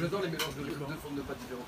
J'adore les mélanges de deux formes de pâtes différentes.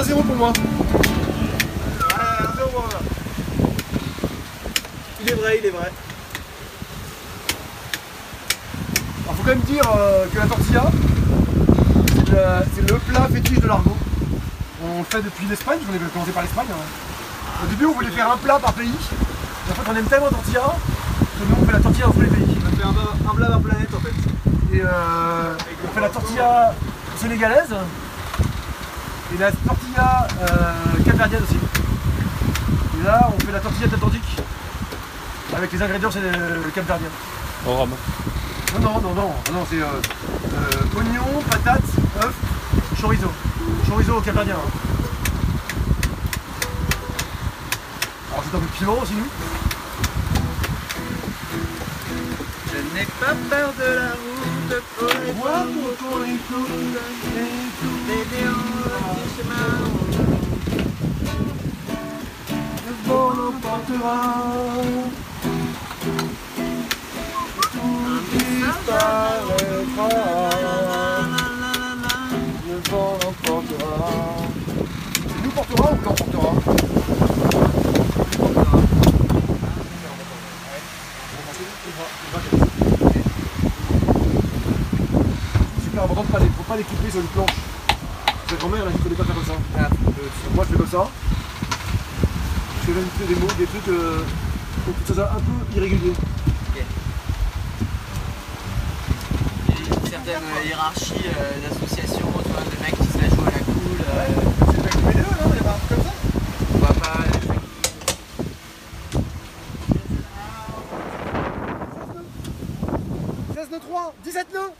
1-0 pour moi. Ouais, 1-0 pour moi. Il est vrai, il est vrai. Alors faut quand même dire euh, que la tortilla, c'est le, plat fétiche de l'argot. On le fait depuis l'Espagne, on avait commencé par l'Espagne. hein. Au début on voulait faire un plat par pays. En fait on aime tellement la tortilla que nous on fait la tortilla dans tous les pays. On fait un, un plat par planète en fait. Et euh, on fait la tortilla sénégalaise et la tortilla euh, capverdienne aussi. Et là on fait la tortilla atlantique avec les ingrédients c'est le, capverdien. Au rhum. Non, non, non, non, non, c'est euh, euh, oignon, patate, œuf, chorizo. Chorizo au capverdien. hein. Alors c'est un peu de piment aussi, nous. Je n'ai pas peur de la route pour les femmes, pour les clous, les néons du chemin. Le vent l'emportera. Tout disparaîtra. Le vent l'emportera. C'est nous portera ou l'emportera Super important de pas les, pas sur une planche. Sa grand-mère elle ne fallait pas faire comme ça. Donc moi je fais comme ça. Je fais même des mots, des trucs euh, pour que ça soit un peu irrégulier. Il y a une certaine euh, hiérarchie euh, d'association, tu vois, de mecs qui se la jouent à la cool. euh, C'est le mec du BDE, non Il y a pas un truc comme ça? On voit pas les mecs qui- 16 9 3 17 9